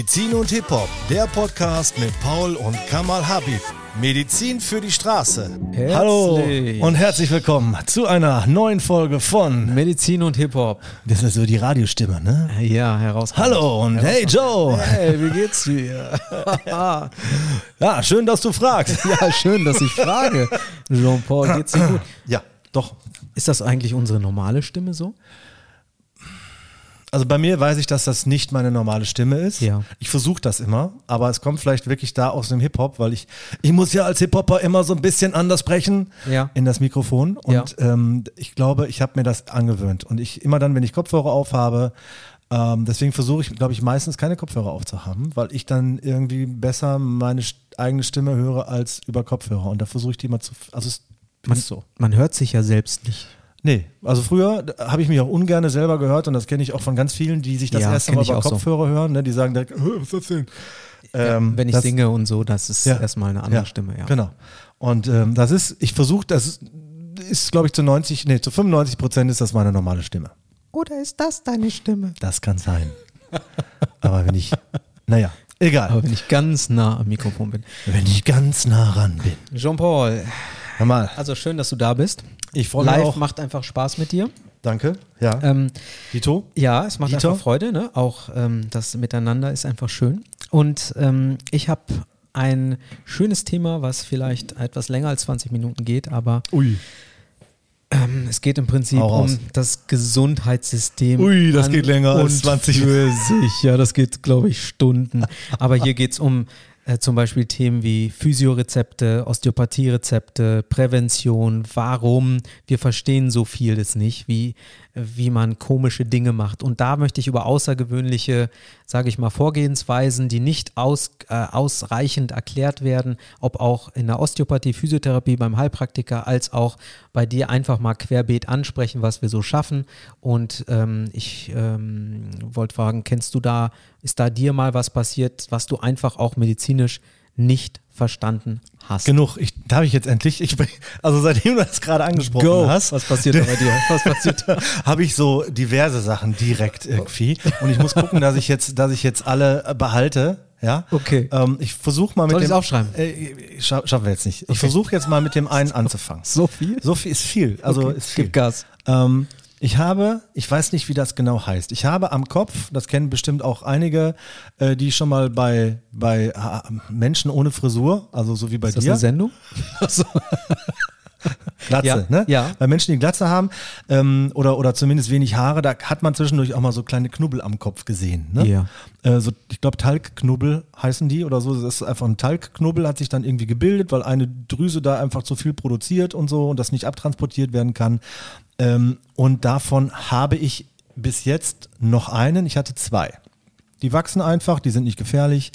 Medizin und Hip-Hop, der Podcast mit Paul und Kamal Habib. Medizin für die Straße. Herzlich. Hallo und herzlich willkommen zu einer neuen Folge von. Medizin und Hip-Hop. Das ist so die Radiostimme, ne? Ja, heraus. Hallo und hey Joe. Hey, wie geht's dir? Ja, schön, dass du fragst. ja, schön, dass ich frage. Jean-Paul, geht's dir gut? Ja, doch. Ist das eigentlich unsere normale Stimme so? Also bei mir weiß ich, dass das nicht meine normale Stimme ist. Ja. Ich versuche das immer, aber es kommt vielleicht wirklich da aus dem Hip-Hop, weil ich, ich muss ja als Hip-Hopper immer so ein bisschen anders sprechen Ja. in das Mikrofon. Und ähm, ich glaube, ich habe mir das angewöhnt. Und ich immer dann, wenn ich Kopfhörer aufhabe, ähm, deswegen versuche ich, glaube ich, meistens keine Kopfhörer aufzuhaben, weil ich dann irgendwie besser meine eigene Stimme höre als über Kopfhörer. Und da versuche ich die immer zu. Also es Man, ist so. man hört sich ja selbst nicht. Nee, also früher habe ich mich auch ungern selber gehört und das kenne ich auch von ganz vielen, die sich das Ja, erste Mal über auch so. Kopfhörer hören, ne, die sagen direkt, "Hä, was ist das denn? Ähm, Wenn ich das, singe und so, das ist Ja. erstmal eine andere Stimme, ja. Genau. Und ähm, das ist, ich versuche, das ist, glaube ich zu 90, nee, zu 95 Prozent ist das meine normale Stimme. Oder ist das deine Stimme? Das kann sein. Aber wenn ich, naja, egal. Aber wenn ich ganz nah am Mikrofon bin. Wenn ich ganz nah ran bin. Jean-Paul, mal, also schön, dass du da bist. Ich freue mich Live auch. macht einfach Spaß mit dir. Danke. Ja. Ähm, Dito? Ja, es macht Dieter? einfach Freude, ne? Auch ähm, das Miteinander ist einfach schön. Und ähm, ich habe ein schönes Thema, was vielleicht etwas länger als 20 Minuten geht, aber Ui. ähm, es geht im Prinzip Hau raus. um das Gesundheitssystem. Ui, das an geht länger als und 20 für sich. Ja, das geht, glaube ich, Stunden. Aber hier geht es um äh, zum Beispiel Themen wie Physiorezepte, Osteopathierezepte, Prävention, warum wir verstehen so vieles nicht, wie, wie man komische Dinge macht. Und da möchte ich über außergewöhnliche, sage ich mal, Vorgehensweisen, die nicht aus, äh, ausreichend erklärt werden, ob auch in der Osteopathie, Physiotherapie, beim Heilpraktiker, als auch bei dir einfach mal querbeet ansprechen, was wir so schaffen. Und ähm, ich ähm, wollte fragen, kennst du da, ist da dir mal was passiert, was du einfach auch medizinisch nicht verstanden hast? Genug. Ich, darf ich jetzt endlich? Ich, also seitdem du das gerade angesprochen Go. hast, Was passiert da bei dir? Was passiert da? habe ich so diverse Sachen direkt irgendwie. Und ich muss gucken, dass ich jetzt, dass ich jetzt alle äh, behalte. Ja. Okay. Ähm, ich versuche mal mit Soll dem. aufschreiben? Äh, scha schaffen wir jetzt nicht. Ich versuche jetzt mal mit dem einen anzufangen. So viel? So viel ist viel. Also Okay, ist viel. Gib Gas. Ähm, ich habe, ich weiß nicht, wie das genau heißt. Ich habe am Kopf, das kennen bestimmt auch einige, äh, die schon mal bei, bei äh, Menschen ohne Frisur, also so wie bei Ist das dir. eine Sendung? Glatze, Ja, ne? ja. Bei Menschen, die Glatze haben ähm, oder, oder zumindest wenig Haare, da hat man zwischendurch auch mal so kleine Knubbel am Kopf gesehen. Ne? Ja. Äh, so, ich glaube, Talgknubbel heißen die oder so. Das ist einfach ein Talgknubbel, hat sich dann irgendwie gebildet, weil eine Drüse da einfach zu viel produziert und so und das nicht abtransportiert werden kann. Ähm, und davon habe ich bis jetzt noch einen. Ich hatte zwei. Die wachsen einfach, die sind nicht gefährlich.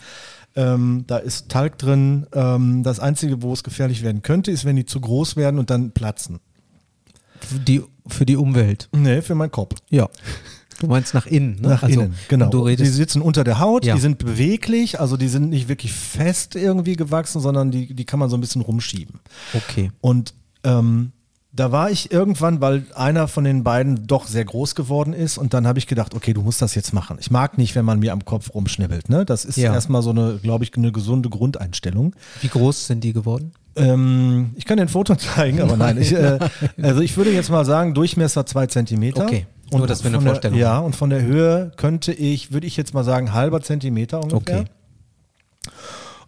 Ähm, da ist Talg drin. Ähm, das Einzige, wo es gefährlich werden könnte, ist, wenn die zu groß werden und dann platzen. Die, für die Umwelt. Nee, für meinen Kopf. Ja. Du meinst nach innen, ne? Nach Also, innen, genau. Du die redest. sitzen unter der Haut, Ja. die sind beweglich, also die sind nicht wirklich fest irgendwie gewachsen, sondern die, die kann man so ein bisschen rumschieben. Okay. Und ähm, da war ich irgendwann, weil einer von den beiden doch sehr groß geworden ist und dann habe ich gedacht, okay, du musst das jetzt machen. Ich mag nicht, wenn man mir am Kopf rumschnibbelt. Ne? Das ist Ja. erstmal so eine, glaube ich, eine gesunde Grundeinstellung. Wie groß sind die geworden? Ähm, ich kann dir ein Foto zeigen, aber nein. Ich, äh, also ich würde jetzt mal sagen, Durchmesser zwei Zentimeter. Okay, nur, dass wir eine von der- Vorstellung Ja, und von der Höhe könnte ich, würde ich jetzt mal sagen, halber Zentimeter ungefähr. Okay.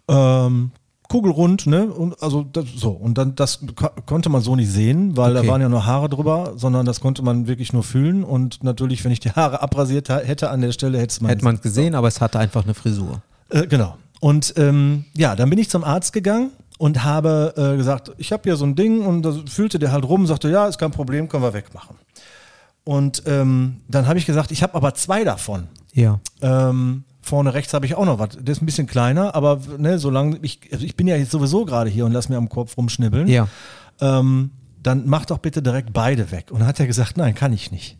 Ähm, kugelrund, ne? Und also das, so. Und dann das ko- konnte man so nicht sehen, weil Okay. da waren ja nur Haare drüber, sondern das konnte man wirklich nur fühlen. Und natürlich, wenn ich die Haare abrasiert hätte an der Stelle, hätte man Hätte man gesehen, aber es hatte einfach eine Frisur. äh, genau. Und ähm, ja, dann bin ich zum Arzt gegangen und habe äh, gesagt, ich habe hier so ein Ding und da fühlte der halt rum, sagte, ja, ist kein Problem, können wir wegmachen. Und ähm, dann habe ich gesagt, ich habe aber zwei davon. Ja. Ähm, vorne rechts habe ich auch noch was. Der ist ein bisschen kleiner, aber ne, solange ich, also ich bin ja jetzt sowieso gerade hier und lass mir am Kopf rumschnibbeln. Ja. Ähm, dann mach doch bitte direkt beide weg. Und dann hat er gesagt, nein, kann ich nicht.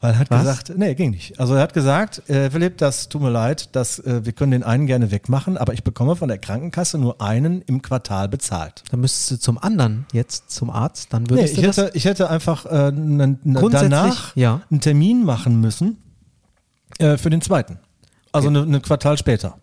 Weil er hat Was? gesagt, nee, ging nicht. Also er hat gesagt, äh, Philipp, das tut mir leid, dass, äh, wir können den einen gerne wegmachen, aber ich bekomme von der Krankenkasse nur einen im Quartal bezahlt. Dann müsstest du zum anderen jetzt zum Arzt, dann Nee, würdest ich, du das hätte, ich hätte einfach äh, n- n- Grundsätzlich, danach ja. einen Termin machen müssen äh, für den zweiten. Also eine, eine Quartal später.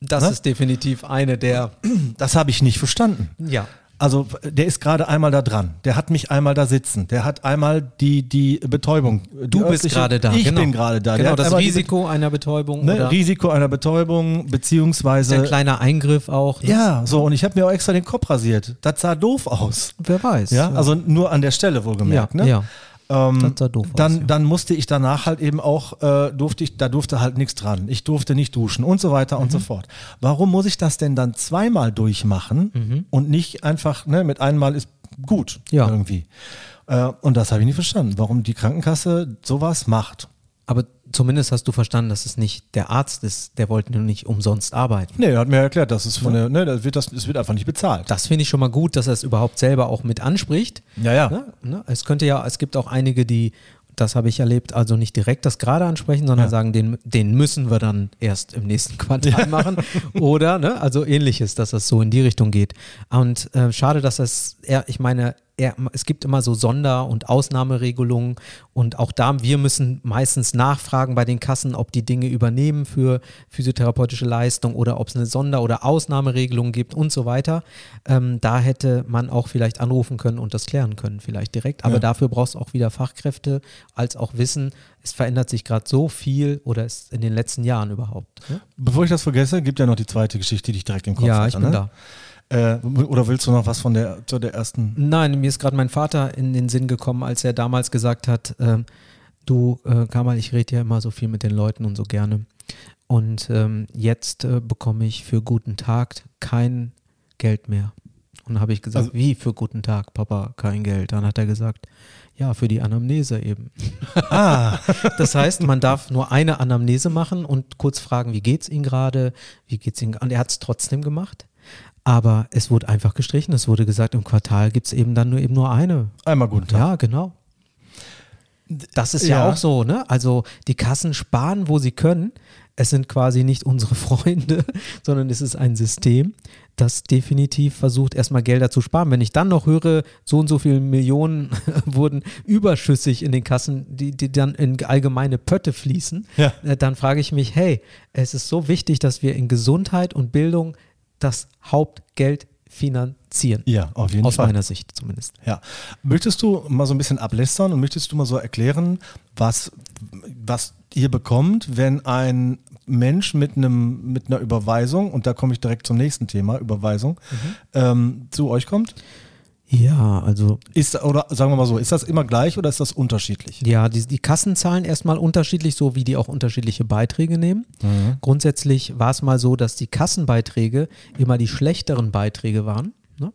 Das Ne? ist definitiv eine der, Das habe ich nicht verstanden. ja. Also der ist gerade einmal da dran. Der hat mich einmal da sitzen. Der hat einmal die, die Betäubung. die Du bist örtliche- gerade da. Ich genau. bin gerade da. Genau, das die Risiko einer Betäubung Be- ne, Risiko einer Betäubung, beziehungsweise. ein kleiner Eingriff auch. Ne? ja, so, und ich habe mir auch extra den Kopf rasiert. Das sah doof aus. Wer weiß. Ja, also nur an der Stelle wohlgemerkt. ja, ne? ja. Ähm, sah doof aus, dann, ja. dann musste ich danach halt eben auch, äh, durfte ich, da durfte halt nichts dran. Ich durfte nicht duschen und so weiter und so Mhm. fort. Warum muss ich das denn dann zweimal durchmachen und nicht einfach, ne, mit einmal ist gut Ja. irgendwie. Äh, und das habe ich nicht verstanden, warum die Krankenkasse sowas macht. Aber zumindest hast du verstanden, dass es nicht der Arzt ist, der wollte nur nicht umsonst arbeiten. Nee, er hat mir erklärt, das ist von der, ne, das wird, das, es wird einfach nicht bezahlt. Das finde ich schon mal gut, dass er es überhaupt selber auch mit anspricht. Ja, ja. Ne? Ne? Es könnte ja, es gibt auch einige, die, das habe ich erlebt, also nicht direkt das gerade ansprechen, sondern Ja. sagen, den, den müssen wir dann erst im nächsten Quartal machen. Oder, ne? also ähnliches, dass das so in die Richtung geht. Und äh, schade, dass das, er, ich meine, er, es gibt immer so Sonder- und Ausnahmeregelungen und auch da, wir müssen meistens nachfragen bei den Kassen, ob die Dinge übernehmen für physiotherapeutische Leistung oder ob es eine Sonder- oder Ausnahmeregelung gibt und so weiter. Ähm, da hätte man auch vielleicht anrufen können und das klären können, vielleicht direkt. Aber Ja. dafür brauchst du auch wieder Fachkräfte, als auch Wissen, es verändert sich gerade so viel oder ist in den letzten Jahren überhaupt. Ne? Bevor ich das vergesse, gibt ja noch die zweite Geschichte, die ich direkt im Kopf Ja, hatte. ich bin ne? da. Äh, oder willst du noch was von der, zu der ersten? Nein, mir ist gerade mein Vater in den Sinn gekommen, als er damals gesagt hat, ähm, du äh, Kamal, ich rede ja immer so viel mit den Leuten und so gerne. Und ähm, jetzt äh, bekomme ich für guten Tag kein Geld mehr. Und habe ich gesagt, Also- wie für guten Tag, Papa, kein Geld. Dann hat er gesagt, ja, für die Anamnese eben. Ah, Das heißt, man darf nur eine Anamnese machen und kurz fragen, wie geht's Ihnen gerade, wie geht's Ihnen, und er hat es trotzdem gemacht. Aber es wurde einfach gestrichen. Es wurde gesagt, im Quartal gibt es eben dann nur eben nur eine. einmal guten Tag. Ja, genau. Das ist ja. Ja. auch so, ne? Also die Kassen sparen, wo sie können. Es sind quasi nicht unsere Freunde, sondern es ist ein System, das definitiv versucht, erstmal Gelder zu sparen. Wenn ich dann noch höre, so und so viele Millionen wurden überschüssig in den Kassen, die, die dann in allgemeine Pötte fließen, Ja. äh, dann frage ich mich, hey, es ist so wichtig, dass wir in Gesundheit und Bildung das Hauptgeld finanzieren. Ja, auf jeden Aus Fall. meiner Sicht zumindest. Ja. Möchtest du mal so ein bisschen ablästern und möchtest du mal so erklären, was, was ihr bekommt, wenn ein Mensch mit einem mit einer Überweisung, und da komme ich direkt zum nächsten Thema, Überweisung, ähm, zu euch kommt? Ja, also Ist, oder sagen wir mal so, ist das immer gleich oder ist das unterschiedlich? Ja, die, die Kassen zahlen erstmal unterschiedlich, so wie die auch unterschiedliche Beiträge nehmen. Grundsätzlich war es mal so, dass die Kassenbeiträge immer die schlechteren Beiträge waren. Ne?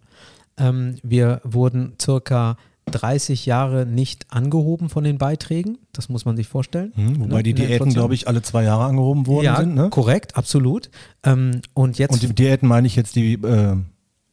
Ähm, wir wurden circa 30 Jahre nicht angehoben von den Beiträgen. Das muss man sich vorstellen. Hm, wobei Ne? die Diäten, glaube ich, alle zwei Jahre angehoben worden ja, sind. Ne? korrekt, absolut. Ähm, und jetzt Und die Diäten meine ich jetzt die äh,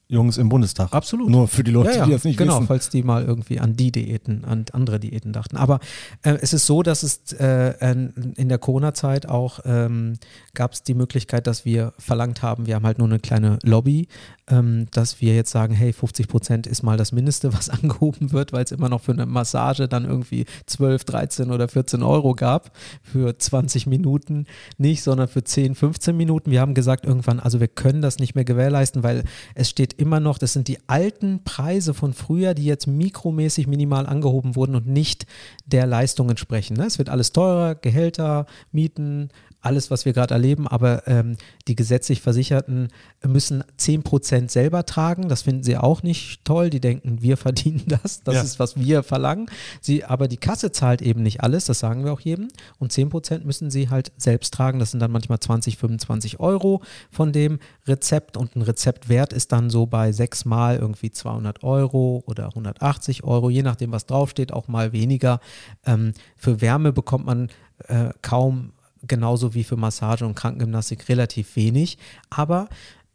Jungs im Bundestag. Absolut. Nur für die Leute, ja, ja, die das nicht genau, wissen. falls die mal irgendwie an die Diäten, an andere Diäten dachten. Aber äh, es ist so, dass es äh, in in der Corona-Zeit auch ähm, gab es die Möglichkeit, dass wir verlangt haben, wir haben halt nur eine kleine Lobby, ähm, dass wir jetzt sagen, hey, 50 Prozent ist mal das Mindeste, was angehoben wird, weil es immer noch für eine Massage dann irgendwie 12, 13 oder 14 Euro gab für 20 Minuten nicht, sondern für 10, 15 Minuten. Wir haben gesagt irgendwann, also wir können das nicht mehr gewährleisten, weil es steht immer noch, das sind die alten Preise von früher, die jetzt mikromäßig minimal angehoben wurden und nicht der Leistung entsprechen. Ne? Es wird alles teurer, Gehälter, Mieten, alles, was wir gerade erleben, aber ähm, die gesetzlich Versicherten müssen 10% selber tragen. Das finden sie auch nicht toll. Die denken, wir verdienen das. Das Ja. ist, was wir verlangen. Sie, aber die Kasse zahlt eben nicht alles, das sagen wir auch jedem. Und 10% müssen sie halt selbst tragen. Das sind dann manchmal 20, 25 Euro von dem Rezept. Und ein Rezeptwert ist dann so bei sechsmal irgendwie 200 Euro oder 180 Euro, je nachdem, was draufsteht, auch mal weniger. Ähm, für Wärme bekommt man äh, kaum genauso wie für Massage und Krankengymnastik relativ wenig. Aber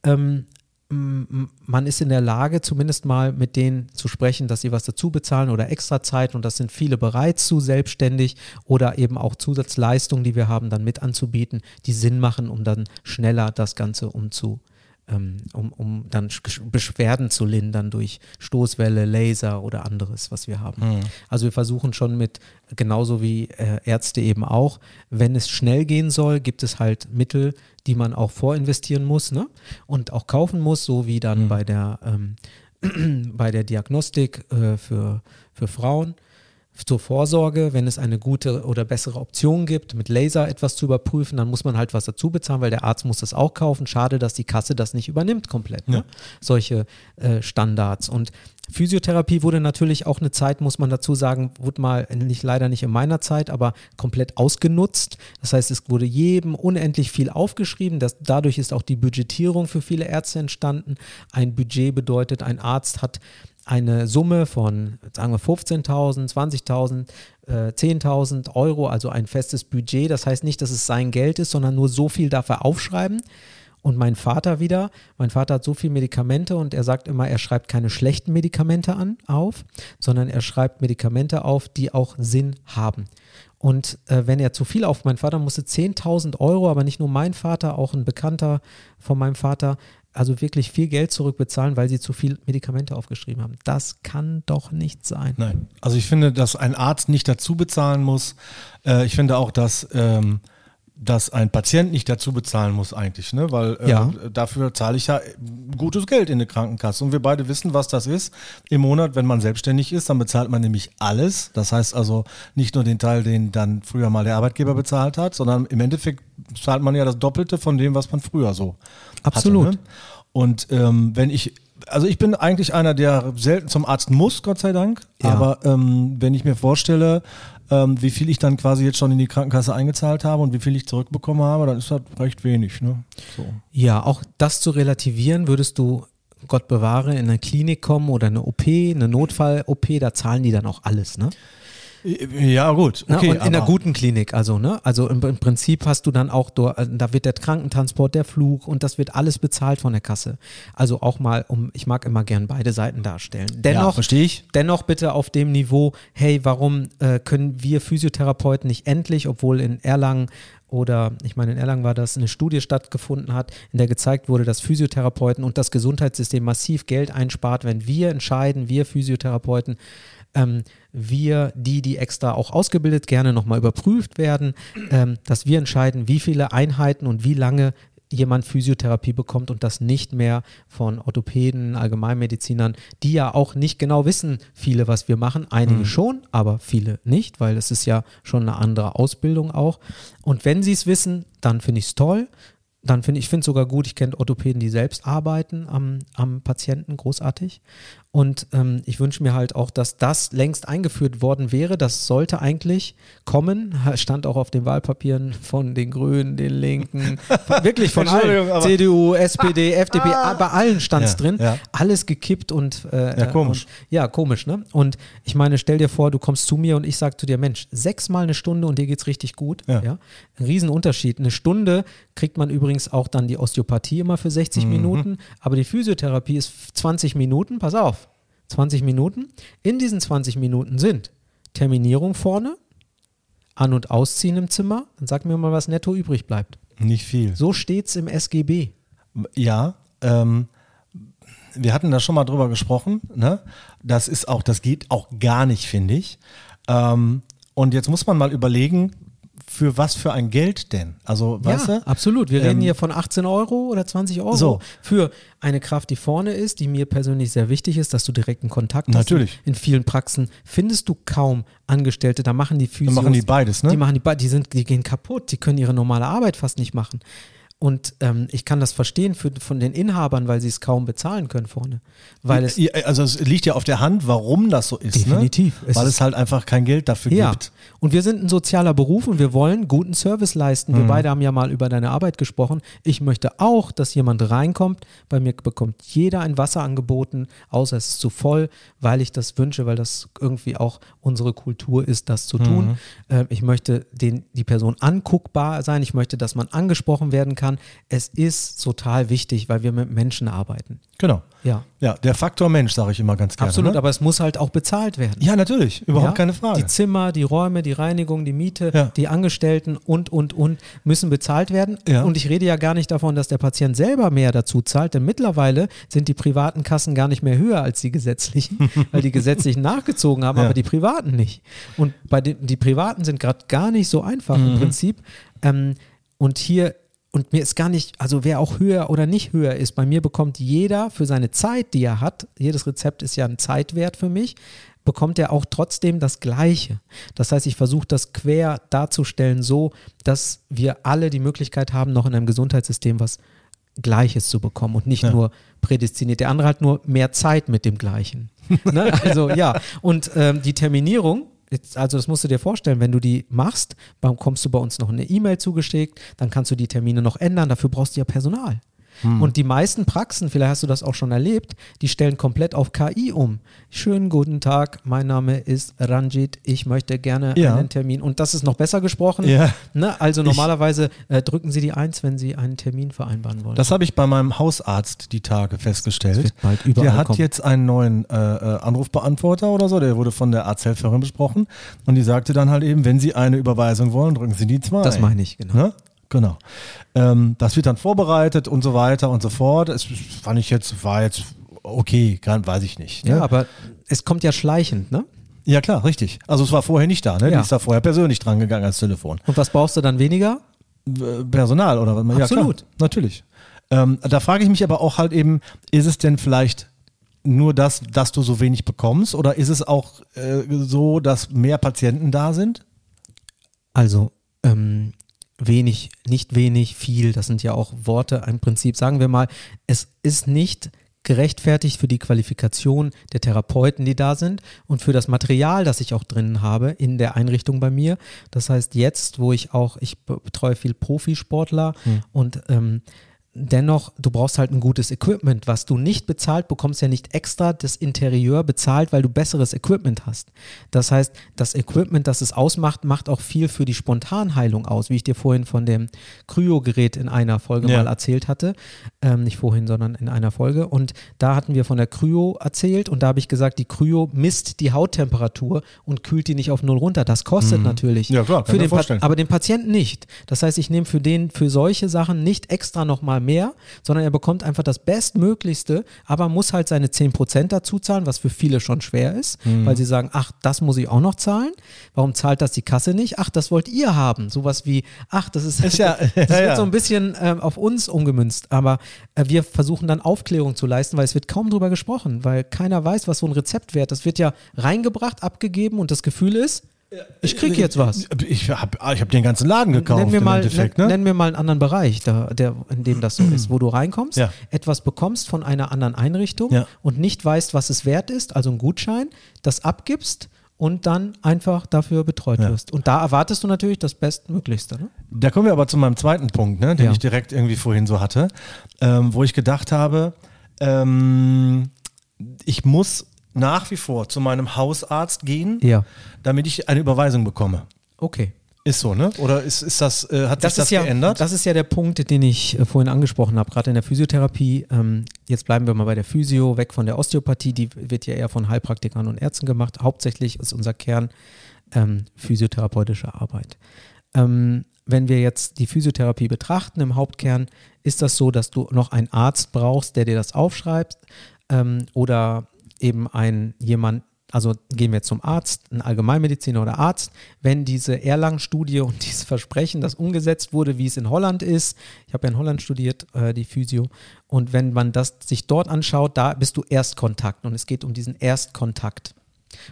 ähm, man ist in der Lage, zumindest mal mit denen zu sprechen, dass sie was dazu bezahlen oder extra Zeit und das sind viele bereit zu, selbstständig oder eben auch Zusatzleistungen, die wir haben, dann mit anzubieten, die Sinn machen, um dann schneller das Ganze umzu, um, um dann Beschwerden zu lindern durch Stoßwelle, Laser oder anderes, was wir haben. Mhm. Also wir versuchen schon mit, genauso wie äh, Ärzte eben auch, wenn es schnell gehen soll, gibt es halt Mittel, die man auch vorinvestieren muss ne? und auch kaufen muss, so wie dann mhm. bei der ähm, bei der Diagnostik äh, für, für Frauen zur Vorsorge, wenn es eine gute oder bessere Option gibt, mit Laser etwas zu überprüfen, dann muss man halt was dazu bezahlen, weil der Arzt muss das auch kaufen. Schade, dass die Kasse das nicht übernimmt komplett. Ne? Ja. Solche äh, Standards. Und Physiotherapie wurde natürlich auch eine Zeit, muss man dazu sagen, wurde mal nicht leider nicht in meiner Zeit, aber komplett ausgenutzt. Das heißt, es wurde jedem unendlich viel aufgeschrieben. Das, dadurch ist auch die Budgetierung für viele Ärzte entstanden. Ein Budget bedeutet, ein Arzt hat eine Summe von, sagen wir, 15.000, 20.000, äh, 10.000 Euro, also ein festes Budget. Das heißt nicht, dass es sein Geld ist, sondern nur so viel darf er aufschreiben. Und mein Vater wieder, mein Vater hat so viele Medikamente und er sagt immer, er schreibt keine schlechten Medikamente an, auf, sondern er schreibt Medikamente auf, die auch Sinn haben. Und äh, wenn er zu viel auf, mein Vater musste 10.000 Euro, aber nicht nur mein Vater, auch ein Bekannter von meinem Vater, also wirklich viel Geld zurückbezahlen, weil sie zu viel Medikamente aufgeschrieben haben. Das kann doch nicht sein. Nein, also ich finde, dass ein Arzt nicht dazu bezahlen muss. Äh, ich finde auch, dass ähm, dass ein Patient nicht dazu bezahlen muss eigentlich, ne? weil äh, ja. dafür zahle ich ja gutes Geld in eine Krankenkasse. Und wir beide wissen, was das ist. Im Monat, wenn man selbstständig ist, dann bezahlt man nämlich alles. Das heißt also nicht nur den Teil, den dann früher mal der Arbeitgeber bezahlt hat, sondern im Endeffekt zahlt man ja das Doppelte von dem, was man früher so Absolut. Hatte, ne? Und ähm, wenn ich also ich bin eigentlich einer, der selten zum Arzt muss, Gott sei Dank. Ja. Aber ähm, wenn ich mir vorstelle, ähm, wie viel ich dann quasi jetzt schon in die Krankenkasse eingezahlt habe und wie viel ich zurückbekommen habe, dann ist das recht wenig. Ne? So. Ja, auch das zu relativieren, würdest du Gott bewahre, in eine Klinik kommen oder eine OP, eine Notfall-OP, da zahlen die dann auch alles, ne? Ja, gut. Okay, Na, und in einer guten Klinik, also, ne? Also im, im, Prinzip hast du dann auch, äh, da wird der Krankentransport, der Flug und das wird alles bezahlt von der Kasse. Also auch mal, um, ich mag immer gern beide Seiten darstellen. Dennoch, ja, verstehe ich. Dennoch bitte auf dem Niveau, hey, warum äh, können wir Physiotherapeuten nicht endlich, obwohl in Erlangen oder ich meine, in Erlangen war das, eine Studie stattgefunden hat, in der gezeigt wurde, dass Physiotherapeuten und das Gesundheitssystem massiv Geld einspart, wenn wir entscheiden, wir Physiotherapeuten, ähm, wir, die, die extra auch ausgebildet, gerne nochmal überprüft werden, ähm, dass wir entscheiden, wie viele Einheiten und wie lange jemand Physiotherapie bekommt und das nicht mehr von Orthopäden, Allgemeinmedizinern, die ja auch nicht genau wissen, viele, was wir machen. Einige mhm. schon, aber viele nicht, weil es ist ja schon eine andere Ausbildung auch. Und wenn sie es wissen, dann finde ich es toll dann finde ich finde sogar gut, ich kenne Orthopäden, die selbst arbeiten am, am Patienten, großartig. Und ähm, ich wünsche mir halt auch, dass das längst eingeführt worden wäre. Das sollte eigentlich kommen. Stand auch auf den Wahlpapieren von den Grünen, den Linken, wirklich von allen. CDU, SPD, ah, FDP, ah, bei allen stand es ja, drin. Ja. Alles gekippt und äh, ja, komisch. Und, ja, komisch, ne? Und ich meine, stell dir vor, du kommst zu mir und ich sage zu dir, Mensch, sechsmal eine Stunde und dir geht's richtig gut. Ja. ja? Ein Riesenunterschied. Eine Stunde kriegt man übrigens auch dann die Osteopathie immer für 60 mhm. Minuten, aber die Physiotherapie ist 20 Minuten. Pass auf. 20 Minuten. In diesen 20 Minuten sind Terminierung vorne, An- und Ausziehen im Zimmer. Dann sag mir mal, was netto übrig bleibt. Nicht viel. So steht es im SGB. Ja, ähm, wir hatten da schon mal drüber gesprochen. Ne? Das ist auch, das geht auch gar nicht, finde ich. Ähm, und jetzt muss man mal überlegen, für was für ein Geld denn? Also, ja, weißt du? absolut. Wir ähm, reden hier von 18 Euro oder 20 Euro so. für eine Kraft, die vorne ist, die mir persönlich sehr wichtig ist, dass du direkten Kontakt hast. Natürlich. In vielen Praxen findest du kaum Angestellte, da machen die Physios. Da machen die beides, ne? Die machen die die sind, die gehen kaputt, die können ihre normale Arbeit fast nicht machen. Und ähm, ich kann das verstehen für, von den Inhabern, weil sie es kaum bezahlen können vorne. Weil es also es liegt ja auf der Hand, warum das so ist. Ne? Definitiv. Ne? Es weil es halt einfach kein Geld dafür ja. gibt. Und wir sind ein sozialer Beruf und wir wollen guten Service leisten. Wir mhm. beide haben ja mal über deine Arbeit gesprochen. Ich möchte auch, dass jemand reinkommt. Bei mir bekommt jeder ein Wasser angeboten, außer es ist zu voll, weil ich das wünsche, weil das irgendwie auch unsere Kultur ist, das zu tun. Mhm. Äh, ich möchte den, die Person anguckbar sein. Ich möchte, dass man angesprochen werden kann kann, es ist total wichtig, weil wir mit Menschen arbeiten. Genau. Ja. Ja, der Faktor Mensch, sage ich immer ganz gerne. Absolut, ne? aber es muss halt auch bezahlt werden. Ja, natürlich, überhaupt Ja? keine Frage. Die Zimmer, die Räume, die Reinigung, die Miete, Ja. die Angestellten und, und, und müssen bezahlt werden. Ja. Und ich rede ja gar nicht davon, dass der Patient selber mehr dazu zahlt, denn mittlerweile sind die privaten Kassen gar nicht mehr höher als die gesetzlichen, weil die gesetzlichen nachgezogen haben, aber die privaten nicht. Und bei den die privaten sind gerade gar nicht so einfach Mhm. im Prinzip. Ähm, und hier und mir ist gar nicht, also wer auch höher oder nicht höher ist, bei mir bekommt jeder für seine Zeit, die er hat, jedes Rezept ist ja ein Zeitwert für mich, bekommt er auch trotzdem das Gleiche. Das heißt, ich versuche das quer darzustellen, so dass wir alle die Möglichkeit haben, noch in einem Gesundheitssystem was Gleiches zu bekommen und nicht Ja. nur prädestiniert. Der andere hat nur mehr Zeit mit dem Gleichen. ne? Also ja, und ähm, die Terminierung, jetzt, also das musst du dir vorstellen, wenn du die machst, dann kommst du bei uns noch eine E-Mail zugeschickt, dann kannst du die Termine noch ändern, dafür brauchst du ja Personal. Hm. Und die meisten Praxen, vielleicht hast du das auch schon erlebt, die stellen komplett auf KI um. Schönen guten Tag, mein Name ist Ranjit, ich möchte gerne Ja. einen Termin. Und das ist noch besser gesprochen. Ja. Ne? Also normalerweise äh, drücken Sie die Eins, wenn Sie einen Termin vereinbaren wollen. Das habe ich bei meinem Hausarzt die Tage festgestellt. Der hat kommen. jetzt einen neuen äh, äh, Anrufbeantworter oder so, der wurde von der Arzthelferin besprochen und die sagte dann halt eben, wenn Sie eine Überweisung wollen, drücken Sie die zwei. Das meine ich, genau. Ne? Genau. Ähm, das wird dann vorbereitet und so weiter und so fort. Es fand ich jetzt, war jetzt okay, kann, weiß ich nicht. Ne? Ja, aber es kommt ja schleichend, ne? Ja, klar, richtig. Also es war vorher nicht da, ne? Ja. Die ist da vorher persönlich dran gegangen ans Telefon. Und was brauchst du dann weniger? Personal oder was? Ja, Absolut. klar, natürlich. Ähm, da frage ich mich aber auch halt eben, ist es denn vielleicht nur das, dass du so wenig bekommst oder ist es auch äh, so, dass mehr Patienten da sind? Also ähm, wenig, nicht wenig, viel, das sind ja auch Worte im Prinzip. Sagen wir mal, es ist nicht gerechtfertigt für die Qualifikation der Therapeuten, die da sind und für das Material, das ich auch drinnen habe in der Einrichtung bei mir. Das heißt, jetzt, wo ich auch, ich be- betreue viel Profisportler und ähm, dennoch, du brauchst halt ein gutes Equipment. Was du nicht bezahlt, bekommst ja nicht extra das Interieur bezahlt, weil du besseres Equipment hast. Das heißt, das Equipment, das es ausmacht, macht auch viel für die Spontanheilung aus, wie ich dir vorhin von dem Kryogerät in einer Folge Ja. mal erzählt hatte. Ähm, nicht vorhin, sondern in einer Folge. Und da hatten wir von der Kryo erzählt und da habe ich gesagt, die Kryo misst die Hauttemperatur und kühlt die nicht auf Null runter. Das kostet natürlich. Mhm. Ja, klar, für den vorstellen. aber den Patienten nicht. Das heißt, ich nehme für den, für solche Sachen nicht extra nochmal mehr, sondern er bekommt einfach das Bestmöglichste, aber muss halt seine 10% dazu zahlen, was für viele schon schwer ist, Mhm. weil sie sagen, ach, das muss ich auch noch zahlen. Warum zahlt das die Kasse nicht? Ach, das wollt ihr haben. Sowas wie, ach, das ist, Ist ja- das ja, wird ja. so ein bisschen ähm, auf uns umgemünzt. Aber äh, wir versuchen dann Aufklärung zu leisten, weil es wird kaum drüber gesprochen, weil keiner weiß, was so ein Rezept wert. Das wird ja reingebracht, abgegeben und das Gefühl ist, ich krieg jetzt was. Ich habe ich hab den ganzen Laden gekauft Nenn mir, im mal, Endeffekt. nenn, Ne? nenn mir mal einen anderen Bereich, da, der, in dem das so ist, wo du reinkommst, Ja. etwas bekommst von einer anderen Einrichtung Ja. und nicht weißt, was es wert ist, also einen Gutschein, das abgibst und dann einfach dafür betreut Ja. wirst. Und da erwartest du natürlich das Bestmöglichste. Ne? Da kommen wir aber zu meinem zweiten Punkt, ne, den ich direkt irgendwie vorhin so hatte, ähm, wo ich gedacht habe, ähm, ich muss nach wie vor zu meinem Hausarzt gehen, Ja. damit ich eine Überweisung bekomme. Okay. Ist so, ne? Oder ist, ist das, äh, hat Das sich das ja, geändert? das ist ja der Punkt, den ich äh, vorhin angesprochen habe, gerade in der Physiotherapie. Ähm, jetzt bleiben wir mal bei der Physio, weg von der Osteopathie, die wird ja eher von Heilpraktikern und Ärzten gemacht. Hauptsächlich ist unser Kern ähm, physiotherapeutische Arbeit. Ähm, wenn wir jetzt die Physiotherapie betrachten im Hauptkern, ist das so, dass du noch einen Arzt brauchst, der dir das aufschreibt ähm, oder eben ein jemand, also gehen wir zum Arzt, ein Allgemeinmediziner oder Arzt, wenn diese Erlangen-Studie und dieses Versprechen, das umgesetzt wurde, wie es in Holland ist, ich habe ja in Holland studiert, äh, die Physio, und wenn man das sich dort anschaut, da bist du Erstkontakt und es geht um diesen Erstkontakt.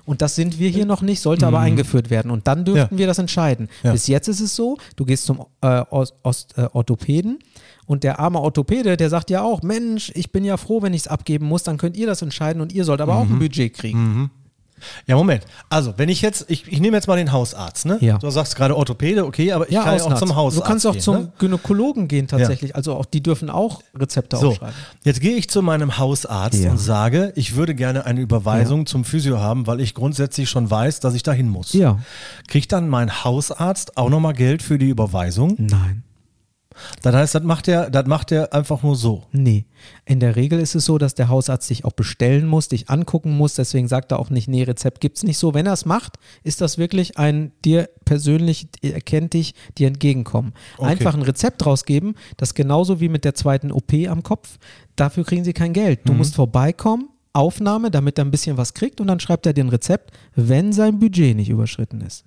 Und das sind wir hier noch nicht, sollte aber eingeführt werden. Und dann dürften wir das entscheiden. Ja. Bis jetzt ist es so, du gehst zum äh, Ost, äh, Orthopäden und der arme Orthopäde, der sagt ja auch, Mensch, ich bin ja froh, wenn ich es abgeben muss, dann könnt ihr das entscheiden und ihr sollt aber auch ein Budget kriegen. ja, Moment. Also, wenn ich jetzt, ich, ich nehme jetzt mal den Hausarzt, ne? Ja. Du sagst gerade Orthopäde, okay, aber ich kann ja auch zum Hausarzt Du kannst auch gehen, zum ne? Gynäkologen gehen tatsächlich. Also auch die dürfen auch Rezepte So, aufschreiben. jetzt gehe ich zu meinem Hausarzt Ja. und sage, ich würde gerne eine Überweisung zum Physio haben, weil ich grundsätzlich schon weiß, dass ich dahin muss. Ja. Kriegt dann mein Hausarzt auch nochmal Geld für die Überweisung? Nein. Das heißt, das macht er, das macht er einfach nur so. Nee. In der Regel ist es so, dass der Hausarzt dich auch bestellen muss, dich angucken muss. Deswegen sagt er auch nicht, nee, Rezept gibt es nicht so. Wenn er es macht, ist das wirklich ein dir persönlich, er kennt dich, dir entgegenkommen. Okay. Einfach ein Rezept rausgeben, das genauso wie mit der zweiten OP am Kopf. Dafür kriegen sie kein Geld. Du musst vorbeikommen, Aufnahme, damit er ein bisschen was kriegt und dann schreibt er dir ein Rezept, wenn sein Budget nicht überschritten ist.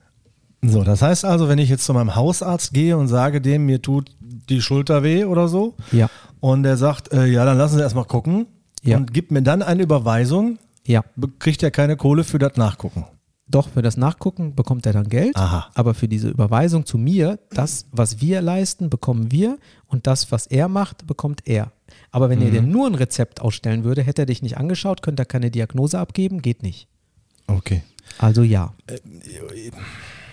So, das heißt also, wenn ich jetzt zu meinem Hausarzt gehe und sage dem, mir tut die Schulter weh oder so, Ja. und der sagt, äh, ja, dann lassen Sie erstmal gucken Ja. und gibt mir dann eine Überweisung, Ja. kriegt er keine Kohle für das Nachgucken. Doch, für das Nachgucken bekommt er dann Geld. Aha. Aber für diese Überweisung zu mir, das, was wir leisten, bekommen wir und das, was er macht, bekommt er. Aber wenn er dir nur ein Rezept ausstellen würde, hätte er dich nicht angeschaut, könnte er keine Diagnose abgeben, geht nicht. Okay. Also ja.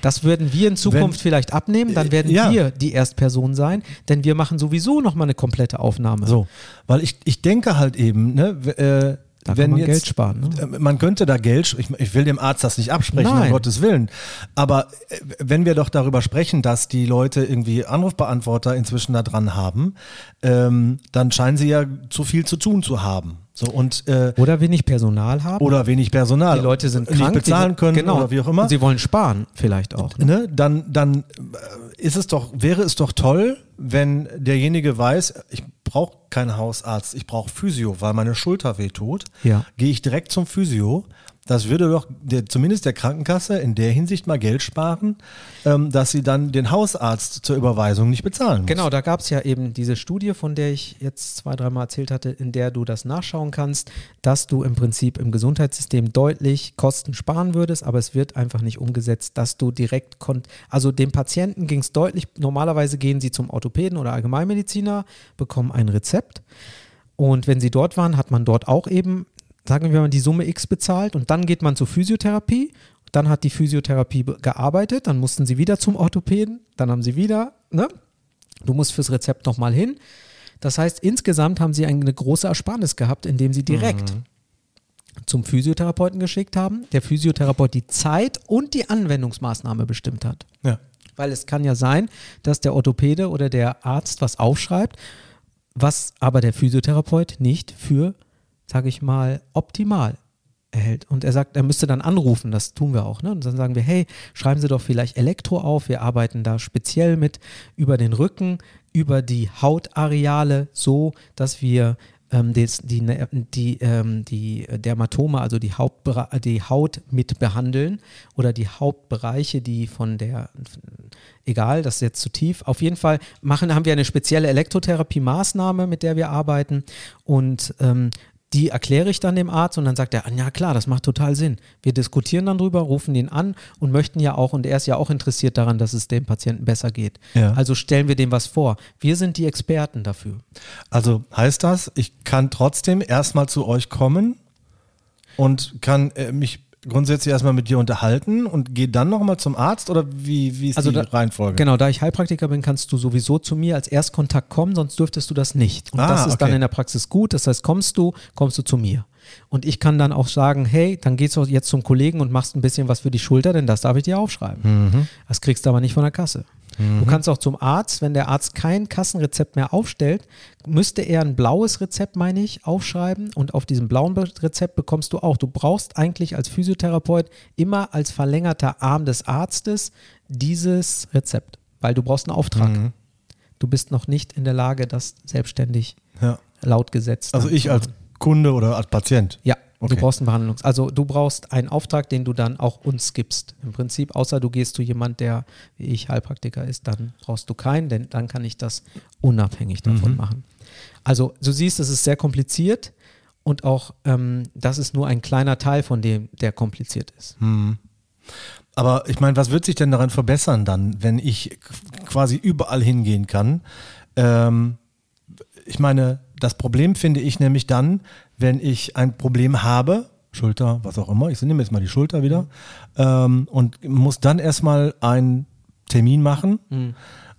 Das würden wir in Zukunft Wenn- vielleicht abnehmen, dann werden Ja. wir die Erstperson sein, denn wir machen sowieso nochmal eine komplette Aufnahme. So, weil ich, ich denke halt eben, ne, äh, Da kann wenn man jetzt, Geld sparen, ne? äh, Man könnte da Geld, ich, ich will dem Arzt das nicht absprechen, um Nein. Gottes Willen. Aber äh, wenn wir doch darüber sprechen, dass die Leute irgendwie Anrufbeantworter inzwischen da dran haben, ähm, dann scheinen sie ja zu viel zu tun zu haben. So und äh, Oder wenig Personal haben. oder wenig Personal. die Leute sind nicht krank. bezahlen die, können genau. oder wie auch immer. Und sie wollen sparen, vielleicht auch. Ne? ne, dann, dann äh, ist es doch, wäre es doch toll, wenn derjenige weiß, ich brauche keinen Hausarzt, ich brauche Physio, weil meine Schulter wehtut. Ja. Gehe ich direkt zum Physio. Das würde doch der, zumindest der Krankenkasse in der Hinsicht mal Geld sparen, ähm, dass sie dann den Hausarzt zur Überweisung nicht bezahlen muss. Genau, da gab es ja eben diese Studie, von der ich jetzt zwei, dreimal erzählt hatte, in der du das nachschauen kannst, dass du im Prinzip im Gesundheitssystem deutlich Kosten sparen würdest, aber es wird einfach nicht umgesetzt, dass du direkt. Also dem Patienten ging es deutlich, normalerweise gehen sie zum Orthopäden oder Allgemeinmediziner, bekommen ein Rezept. Und wenn sie dort waren, hat man dort auch eben, sagen wir mal, die Summe X bezahlt und dann geht man zur Physiotherapie. Dann hat die Physiotherapie be- gearbeitet, dann mussten sie wieder zum Orthopäden, dann haben sie wieder, ne? Du musst fürs Rezept nochmal hin. Das heißt, insgesamt haben sie eine große Ersparnis gehabt, indem sie direkt zum Physiotherapeuten geschickt haben. Der Physiotherapeut die Zeit und die Anwendungsmaßnahme bestimmt hat. Ja. Weil es kann ja sein, dass der Orthopäde oder der Arzt was aufschreibt, was aber der Physiotherapeut nicht für, sage ich mal, optimal erhält. Und er sagt, er müsste dann anrufen, das tun wir auch. Ne? Und dann sagen wir, hey, schreiben Sie doch vielleicht Elektro auf, wir arbeiten da speziell mit über den Rücken, über die Hautareale, so dass wir ähm, des, die, Ne- die, ähm, die Dermatome, also die, die Haut mit behandeln oder die Hauptbereiche, die von der, egal, das ist jetzt zu tief. Auf jeden Fall machen, haben wir eine spezielle Elektrotherapie-Maßnahme, mit der wir arbeiten und ähm, die erkläre ich dann dem Arzt und dann sagt er, ja klar, das macht total Sinn. Wir diskutieren dann drüber, rufen ihn an und möchten ja auch, und er ist ja auch interessiert daran, dass es dem Patienten besser geht. Ja. Also stellen wir dem was vor. Wir sind die Experten dafür. Also heißt das, ich kann trotzdem erstmal zu euch kommen und kann äh, mich grundsätzlich erstmal mit dir unterhalten und gehe dann nochmal zum Arzt oder wie, wie ist Also die da- Reihenfolge? Genau, da ich Heilpraktiker bin, kannst du sowieso zu mir als Erstkontakt kommen, sonst dürftest du das nicht. Und Ah, das ist dann okay. in der Praxis gut. Das heißt, kommst du, kommst du zu mir. Und ich kann dann auch sagen, hey, dann gehst du jetzt zum Kollegen und machst ein bisschen was für die Schulter, denn das darf ich dir aufschreiben. Das kriegst du aber nicht von der Kasse. Du kannst auch zum Arzt, wenn der Arzt kein Kassenrezept mehr aufstellt, müsste er ein blaues Rezept, meine ich, aufschreiben und auf diesem blauen Rezept bekommst du auch. Du brauchst eigentlich als Physiotherapeut immer als verlängerter Arm des Arztes dieses Rezept, weil du brauchst einen Auftrag. Du bist noch nicht in der Lage, das selbstständig Ja. laut Gesetz. Also ich als. Kunde oder als Patient. Ja, Okay. du brauchst einen Behandlungs-, also du brauchst einen Auftrag, den du dann auch uns gibst. Im Prinzip, außer du gehst zu jemand, der wie ich Heilpraktiker ist, dann brauchst du keinen, denn dann kann ich das unabhängig davon Mhm. machen. Also du siehst, es ist sehr kompliziert und auch ähm, das ist nur ein kleiner Teil von dem, der kompliziert ist. Aber ich meine, was wird sich denn daran verbessern dann, wenn ich quasi überall hingehen kann? Ähm, ich meine, das Problem finde ich nämlich dann, wenn ich ein Problem habe, Schulter, was auch immer, ich nehme jetzt mal die Schulter wieder, ähm, und muss dann erstmal einen Termin machen.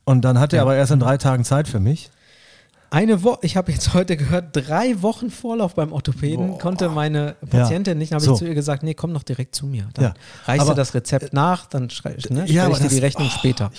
Und dann hat er aber erst in drei Tagen Zeit für mich. Eine Woche, ich habe jetzt heute gehört, drei Wochen Vorlauf beim Orthopäden Boah. konnte meine Patientin nicht. Dann habe So. ich zu ihr gesagt, nee, komm doch direkt zu mir. Dann Ja. reichst Aber- du das Rezept nach, dann schrei, ne, Ja, ich dir die Rechnung oh, später.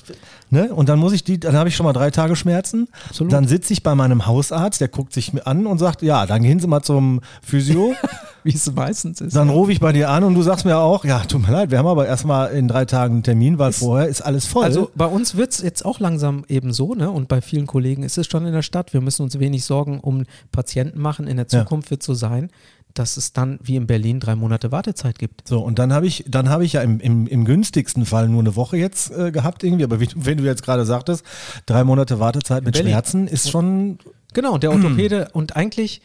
Ne? Und dann muss ich die, dann habe ich schon mal drei Tage Schmerzen. Absolut. Dann sitze ich bei meinem Hausarzt, der guckt sich mir an und sagt, ja, dann gehen Sie mal zum Physio. Wie es meistens ist. dann rufe ich bei dir an und du sagst mir auch, ja, tut mir leid, wir haben aber erstmal in drei Tagen einen Termin, weil vorher ist alles voll. Also bei uns wird es jetzt auch langsam eben so, ne? Und bei vielen Kollegen ist es schon in der Stadt. Wir müssen uns wenig Sorgen um Patienten machen. In der Ja. Zukunft wird es so sein, dass es dann wie in Berlin drei Monate Wartezeit gibt. So, und dann habe ich, dann habe ich ja im, im, im günstigsten Fall nur eine Woche jetzt äh, gehabt irgendwie, aber wie, wenn du jetzt gerade sagtest, drei Monate Wartezeit mit Berlin. Schmerzen ist schon, Genau, der Orthopäde und eigentlich,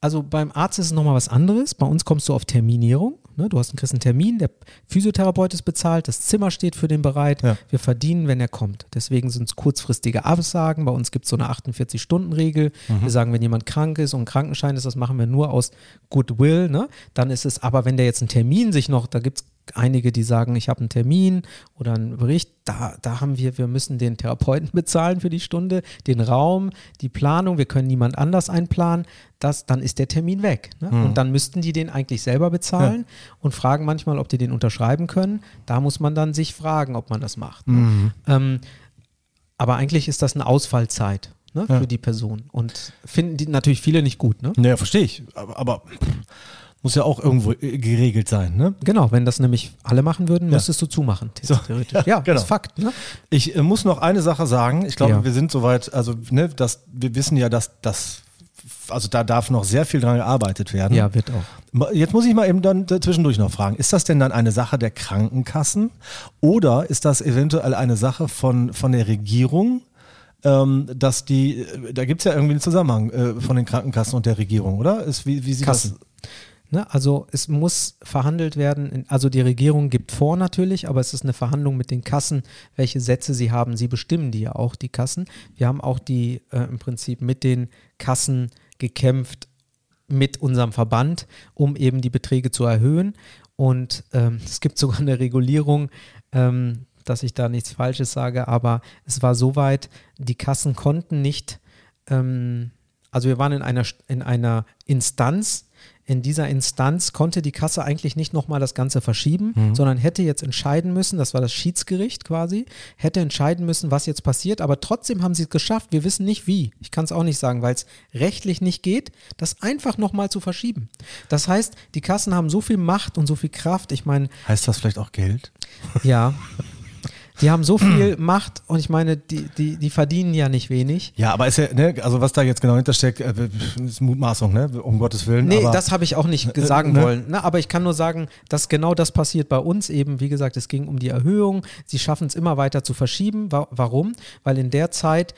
also beim Arzt ist es nochmal was anderes. Bei uns kommst du auf Terminierung. Ne? Du hast, kriegst einen Termin, der Physiotherapeut ist bezahlt, das Zimmer steht für den bereit. Ja. Wir verdienen, wenn er kommt. Deswegen sind es kurzfristige Absagen. Bei uns gibt es so eine 48-Stunden-Regel. Wir sagen, wenn jemand krank ist und ein Krankenschein ist, das machen wir nur aus Goodwill. Ne? Dann ist es, aber wenn der jetzt einen Termin sich noch, da gibt es einige, die sagen, ich habe einen Termin oder einen Bericht, da, da haben wir, wir müssen den Therapeuten bezahlen für die Stunde, den Raum, die Planung, wir können niemand anders einplanen, das, dann ist der Termin weg. Ne? Und dann müssten die den eigentlich selber bezahlen und fragen manchmal, ob die den unterschreiben können. Da muss man dann sich fragen, ob man das macht. Ne? Ähm, aber eigentlich ist das eine Ausfallzeit ne, Ja. für die Person und finden die natürlich viele nicht gut. Ne? naja, verstehe ich, aber, aber muss ja auch irgendwo äh, geregelt sein, ne? Genau, wenn das nämlich alle machen würden, Ja. müsstest du zumachen. So, theoretisch. ja, ja, genau. ist Fakt. Ne? Ich äh, muss noch eine Sache sagen. Ich glaube, Ja. wir sind soweit, also ne, das, wir wissen ja, dass das, also da darf noch sehr viel dran gearbeitet werden. Ja, wird auch. Jetzt muss ich mal eben dann zwischendurch noch fragen, ist das denn dann eine Sache der Krankenkassen oder ist das eventuell eine Sache von, von der Regierung? Ähm, dass die, äh, da gibt es ja irgendwie einen Zusammenhang äh, von den Krankenkassen und der Regierung, oder? Ist, wie, wie sieht Kassen. Ne? Also es muss verhandelt werden, also die Regierung gibt vor natürlich, aber es ist eine Verhandlung mit den Kassen, welche Sätze sie haben. Sie bestimmen die ja auch, die Kassen. Wir haben auch die äh, im Prinzip mit den Kassen gekämpft, mit unserem Verband, um eben die Beträge zu erhöhen. Und ähm, es gibt sogar eine Regulierung, ähm, dass ich da nichts Falsches sage, aber es war soweit, die Kassen konnten nicht, ähm, also wir waren in einer, in einer Instanz, in dieser Instanz konnte die Kasse eigentlich nicht nochmal das Ganze verschieben, sondern hätte jetzt entscheiden müssen, das war das Schiedsgericht quasi, hätte entscheiden müssen, was jetzt passiert, aber trotzdem haben sie es geschafft. Wir wissen nicht wie. Ich kann es auch nicht sagen, weil es rechtlich nicht geht, das einfach nochmal zu verschieben. Das heißt, die Kassen haben so viel Macht und so viel Kraft. Ich meine? Heißt das vielleicht auch Geld? ja. Die haben so viel Macht und ich meine, die, die, die verdienen ja nicht wenig. Ja, aber ist ja, ne, also was da jetzt genau hintersteckt, äh, ist Mutmaßung, ne? Um Gottes Willen. Nee, aber, das habe ich auch nicht sagen ne? wollen. Ne? Aber ich kann nur sagen, dass genau das passiert bei uns eben. Wie gesagt, es ging um die Erhöhung. Sie schaffen es immer weiter zu verschieben. Wa warum? Weil in der Zeit,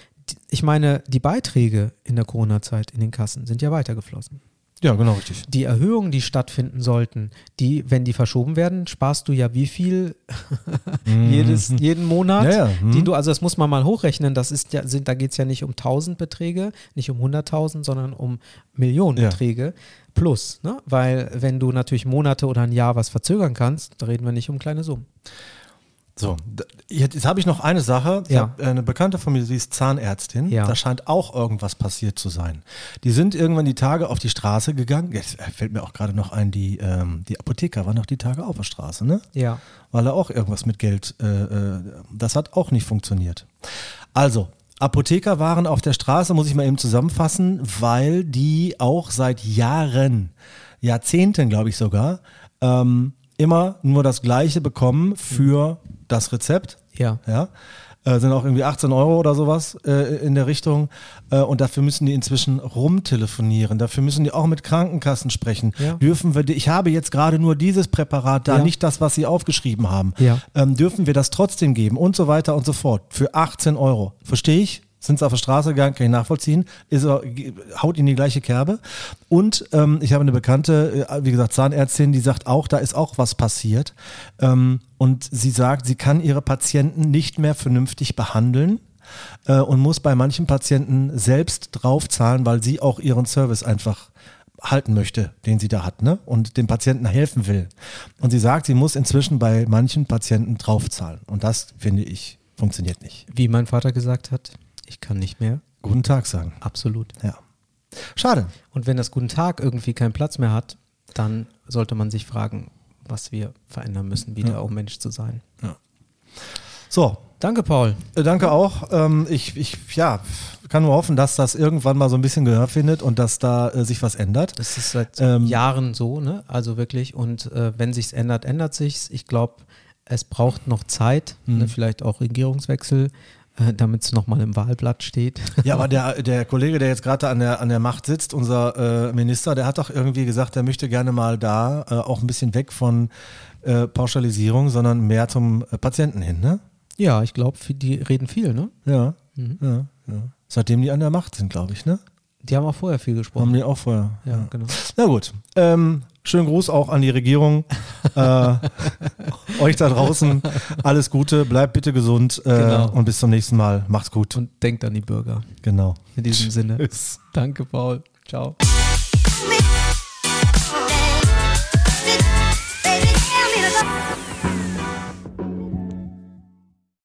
ich meine, die Beiträge in der Corona-Zeit in den Kassen sind ja weitergeflossen. Ja, genau richtig. Die Erhöhungen, die stattfinden sollten, die, wenn die verschoben werden, sparst du ja wie viel jedes, jeden Monat, Mhm. Ja, ja, mhm. die du, also das muss man mal hochrechnen, das ist ja, sind, da geht es ja nicht um 1000 Beträge, nicht um 100.000, sondern um Millionen. Beträge plus, ne? weil wenn du natürlich Monate oder ein Jahr was verzögern kannst, da reden wir nicht um kleine Summen. So, jetzt, habe ich noch eine Sache. Ich Ja. äh, eine Bekannte von mir, sie ist Zahnärztin. Ja. Da scheint auch irgendwas passiert zu sein. Die sind irgendwann die Tage auf die Straße gegangen. Jetzt äh, fällt mir auch gerade noch ein, die, ähm, die Apotheker waren noch die Tage auf der Straße, ne? Ja. Weil da auch irgendwas mit Geld, äh, äh, das hat auch nicht funktioniert. Also, Apotheker waren auf der Straße, muss ich mal eben zusammenfassen, weil die auch seit Jahren, Jahrzehnten glaube ich sogar, ähm, immer nur das Gleiche bekommen für das Rezept. Ja. Ja. Äh, sind auch irgendwie 18 Euro oder sowas äh, in der Richtung. Äh, und dafür müssen die inzwischen rumtelefonieren. Dafür müssen die auch mit Krankenkassen sprechen. Ja. Dürfen wir, ich habe jetzt gerade nur dieses Präparat da, Ja. nicht das, was sie aufgeschrieben haben. Ja. Ähm, dürfen wir das trotzdem geben und so weiter und so fort. Für 18 Euro. Verstehe ich? Sind sie auf der Straße gegangen, kann ich nachvollziehen. Ist haut in die gleiche Kerbe. Und ähm, ich habe eine bekannte, äh, wie gesagt, Zahnärztin, die sagt auch, da ist auch was passiert. Ähm, und sie sagt, sie kann ihre Patienten nicht mehr vernünftig behandeln äh, und muss bei manchen Patienten selbst draufzahlen, weil sie auch ihren Service einfach halten möchte, den sie da hat, ne? Und dem Patienten helfen will. Und sie sagt, sie muss inzwischen bei manchen Patienten draufzahlen. Und das finde ich funktioniert nicht. Wie mein Vater gesagt hat, ich kann nicht mehr guten Tag sagen. Absolut. Ja. Schade. Und wenn das guten Tag irgendwie keinen Platz mehr hat, dann sollte man sich fragen, was wir verändern müssen, wieder Ja. um Mensch zu sein. So, Danke, Paul. äh, danke auch. Ähm, ich, ich ja, kann nur hoffen, dass das irgendwann mal so ein bisschen Gehör findet und dass da äh, sich was ändert. Das ist seit Ähm, Jahren so, ne? Also wirklich. Und äh, wenn sich's ändert, ändert sich's. Ich glaube, es braucht noch Zeit, Mhm. ne? vielleicht auch Regierungswechsel, damit es nochmal im Wahlblatt steht. Ja, aber der, der Kollege, der jetzt gerade an der, an der Macht sitzt, unser äh, Minister, der hat doch irgendwie gesagt, er möchte gerne mal da äh, auch ein bisschen weg von äh, Pauschalisierung, sondern mehr zum äh, Patienten hin, ne? ja, ich glaube, die reden viel, ne? Ja, Mhm. ja, ja. Seitdem die an der Macht sind, glaube ich, ne? Die haben auch vorher viel Haben gesprochen. die auch vorher. Ja, genau. Na gut. Ähm, schönen Gruß auch an die Regierung. äh, euch da draußen alles Gute, bleibt bitte gesund äh, Genau. und bis zum nächsten Mal. Macht's gut. Und denkt an die Bürger. genau. In diesem Sinne. Tschüss. Danke, Paul. Ciao.